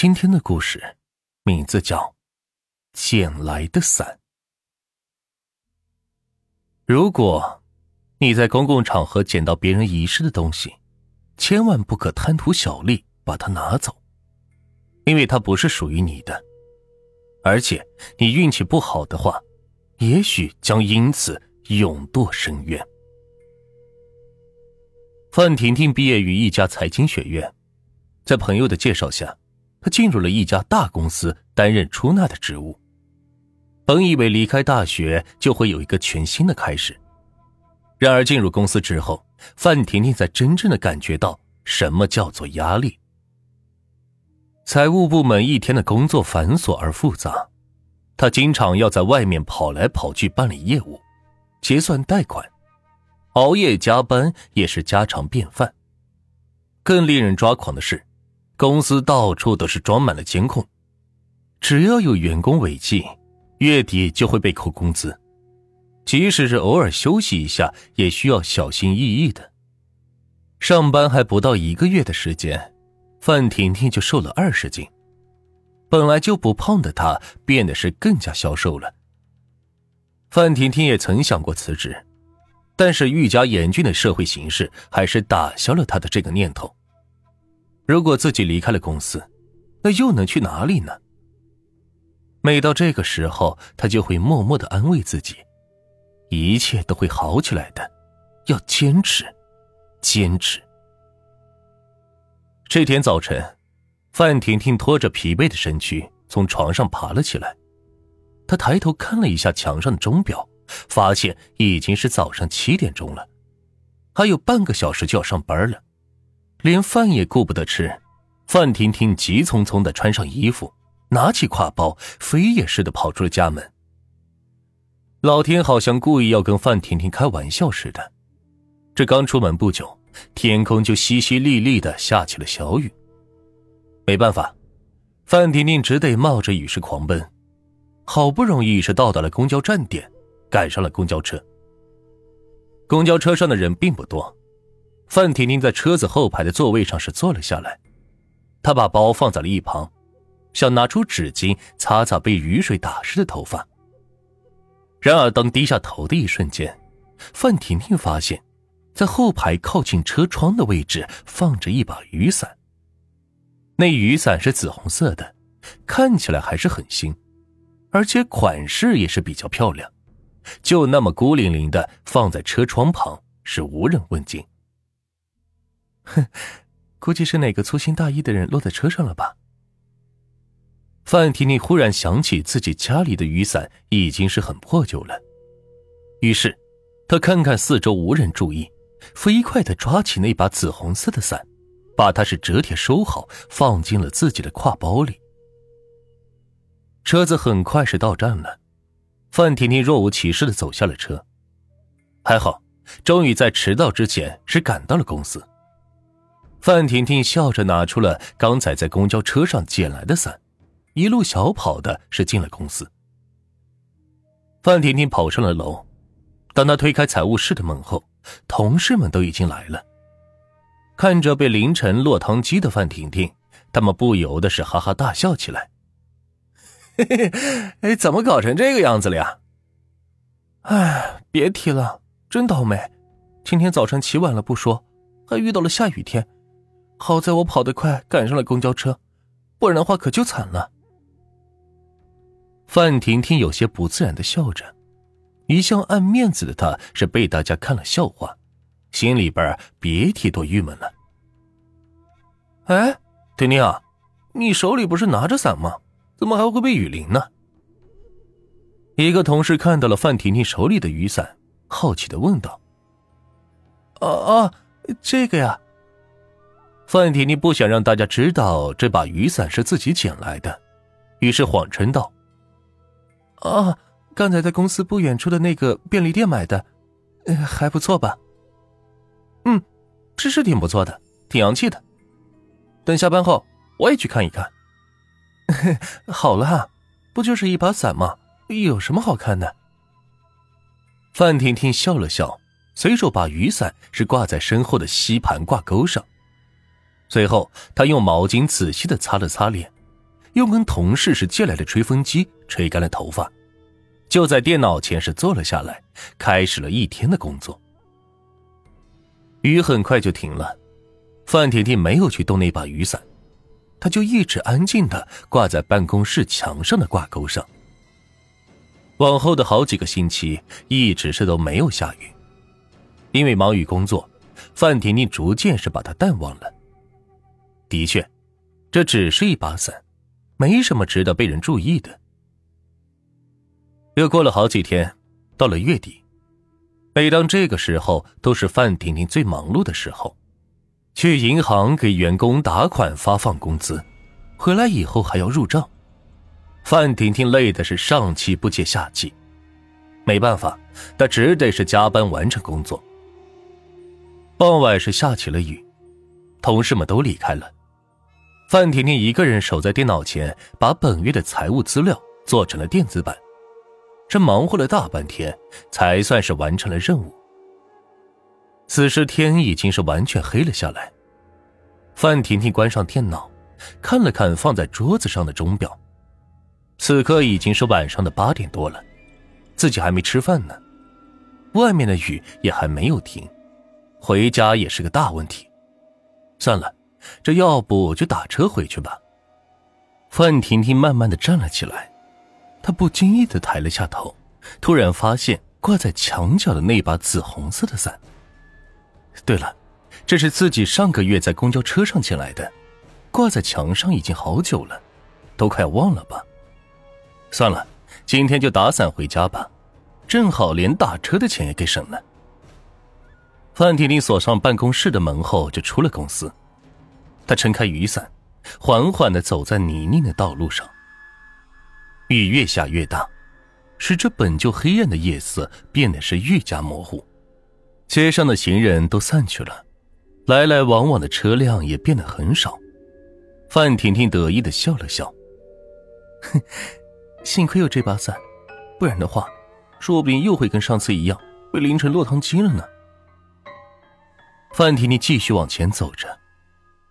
今天的故事名字叫《捡来的伞》。如果你在公共场合捡到别人遗失的东西，千万不可贪图小利把它拿走，因为它不是属于你的。而且你运气不好的话，也许将因此永堕深渊。范婷婷毕业于一家财经学院，在朋友的介绍下。进入了一家大公司担任出纳的职务。本以为离开大学就会有一个全新的开始，然而进入公司之后，范婷婷才真正的感觉到什么叫做压力。财务部门一天的工作繁琐而复杂，他经常要在外面跑来跑去办理业务、结算贷款，熬夜加班也是家常便饭。更令人抓狂的是。公司到处都是装满了监控，只要有员工违纪，月底就会被扣工资。即使是偶尔休息一下，也需要小心翼翼的。上班还不到一个月的时间，范婷婷就瘦了二十斤。本来就不胖的她，变得是更加消瘦了。范婷婷也曾想过辞职，但是愈加严峻的社会形势还是打消了她的这个念头。如果自己离开了公司，那又能去哪里呢？每到这个时候，他就会默默的安慰自己，一切都会好起来的，要坚持，坚持。这天早晨，范婷婷拖着疲惫的身躯从床上爬了起来，她抬头看了一下墙上的钟表，发现已经是早上七点钟了，还有半个小时就要上班了。连饭也顾不得吃，范婷婷急匆匆的穿上衣服，拿起挎包，飞也似的跑出了家门。老天好像故意要跟范婷婷开玩笑似的，这刚出门不久，天空就淅淅沥沥的下起了小雨。没办法，范婷婷只得冒着雨势狂奔，好不容易是到达了公交站点，赶上了公交车。公交车上的人并不多。范婷婷在车子后排的座位上是坐了下来，她把包放在了一旁，想拿出纸巾擦擦被雨水打湿的头发。然而，当低下头的一瞬间，范婷婷发现，在后排靠近车窗的位置放着一把雨伞。那雨伞是紫红色的，看起来还是很新，而且款式也是比较漂亮，就那么孤零零的放在车窗旁，是无人问津。哼，估计是哪个粗心大意的人落在车上了吧？范婷婷忽然想起自己家里的雨伞已经是很破旧了，于是她看看四周无人注意，飞快的抓起那把紫红色的伞，把它是折叠收好，放进了自己的挎包里。车子很快是到站了，范婷婷若无其事的走下了车，还好，终于在迟到之前是赶到了公司。范婷婷笑着拿出了刚才在公交车上捡来的伞，一路小跑的是进了公司。范婷婷跑上了楼，当她推开财务室的门后，同事们都已经来了。看着被淋成落汤鸡的范婷婷，他们不由得是哈哈大笑起来。嘿嘿，哎，怎么搞成这个样子了呀？哎，别提了，真倒霉！今天早晨起晚了不说，还遇到了下雨天。好在我跑得快，赶上了公交车，不然的话可就惨了。范婷婷有些不自然的笑着，一向爱面子的她，是被大家看了笑话，心里边别提多郁闷了。哎，婷婷啊，你手里不是拿着伞吗？怎么还会被雨淋呢？一个同事看到了范婷婷手里的雨伞，好奇的问道：“啊啊，这个呀。”范婷婷不想让大家知道这把雨伞是自己捡来的，于是谎称道：“啊，刚才在公司不远处的那个便利店买的，呃还不错吧？嗯，是是挺不错的，挺洋气的。等下班后我也去看一看。好了，不就是一把伞吗？有什么好看的？”范婷婷笑了笑，随手把雨伞是挂在身后的吸盘挂钩上。随后，他用毛巾仔细的擦了擦脸，又跟同事是借来的吹风机吹干了头发，就在电脑前是坐了下来，开始了一天的工作。雨很快就停了，范婷婷没有去动那把雨伞，她就一直安静的挂在办公室墙上的挂钩上。往后的好几个星期，一直是都没有下雨，因为忙于工作，范婷婷逐渐是把它淡忘了。的确，这只是一把伞，没什么值得被人注意的。又过了好几天，到了月底。每当这个时候，都是范婷婷最忙碌的时候。去银行给员工打款、发放工资，回来以后还要入账。范婷婷累的是上气不接下气，没办法，她只得是加班完成工作。傍晚是下起了雨，同事们都离开了，范婷婷一个人守在电脑前，把本月的财务资料做成了电子版。这忙活了大半天，才算是完成了任务。此时天已经是完全黑了下来。范婷婷关上电脑，看了看放在桌子上的钟表，此刻已经是晚上的八点多了，自己还没吃饭呢。外面的雨也还没有停，回家也是个大问题。算了，这要不就打车回去吧。范婷婷慢慢的站了起来。她不经意的抬了下头，突然发现挂在墙角的那把紫红色的伞。对了，这是自己上个月在公交车上捡来的，挂在墙上已经好久了，都快忘了吧。算了，今天就打伞回家吧，正好连打车的钱也给省了。范婷婷锁上办公室的门后，就出了公司。他撑开雨伞，缓缓的走在泥泞的道路上。雨越下越大，使这本就黑暗的夜色变得是愈加模糊。街上的行人都散去了，来来往往的车辆也变得很少。范婷婷得意的笑了笑：“哼，幸亏有这把伞，不然的话，说不定又会跟上次一样被淋成落汤鸡了呢。”范婷婷继续往前走着，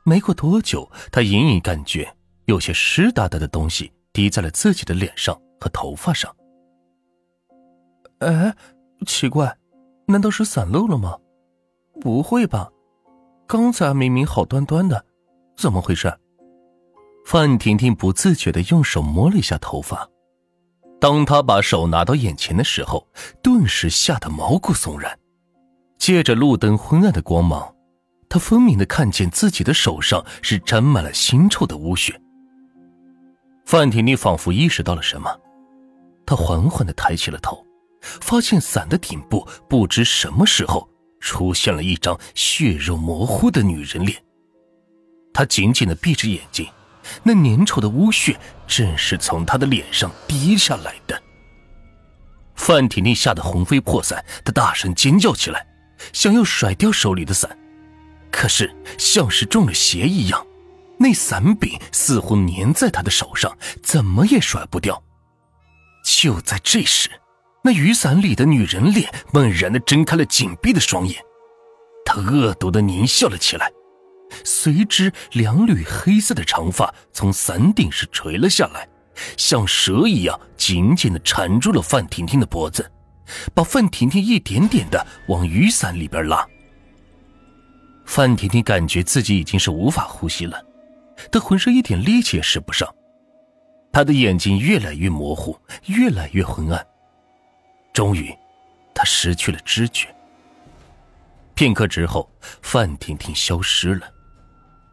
没过多久，她隐隐感觉有些湿哒哒的东西。滴在了自己的脸上和头发上。哎，奇怪，难道是散漏了吗？不会吧，刚才明明好端端的，怎么回事？范婷婷不自觉的用手摸了一下头发，当她把手拿到眼前的时候，顿时吓得毛骨悚然。借着路灯昏暗的光芒，他分明的看见自己的手上是沾满了腥臭的污血。范婷婷仿佛意识到了什么，她缓缓的抬起了头，发现伞的顶部不知什么时候出现了一张血肉模糊的女人脸。她紧紧的闭着眼睛，那粘稠的污血正是从她的脸上滴下来的。范婷婷吓得魂飞魄散，她大声尖叫起来，想要甩掉手里的伞，可是像是中了邪一样。那伞柄似乎粘在他的手上，怎么也甩不掉。就在这时，那雨伞里的女人脸猛然的睁开了紧闭的双眼，她恶毒的狞笑了起来，随之两缕黑色的长发从伞顶是垂了下来，像蛇一样紧紧的缠住了范婷婷的脖子，把范婷婷一点点的往雨伞里边拉。范婷婷感觉自己已经是无法呼吸了。她浑身一点力气也使不上，她的眼睛越来越模糊，越来越昏暗。终于，他失去了知觉。片刻之后，范婷婷消失了，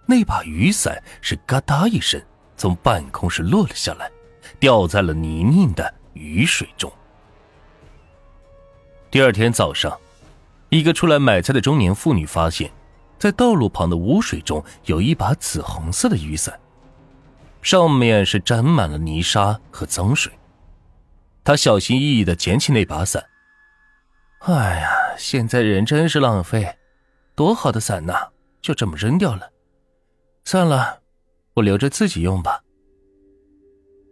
那把雨伞是嘎哒一声从半空是落了下来，掉在了泥泞的雨水中。第二天早上，一个出来买菜的中年妇女发现。在道路旁的污水中有一把紫红色的雨伞，上面是沾满了泥沙和脏水。他小心翼翼的捡起那把伞。哎呀，现在人真是浪费，多好的伞呐，就这么扔掉了。算了，我留着自己用吧。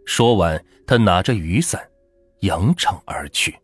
说完，他拿着雨伞，扬长而去。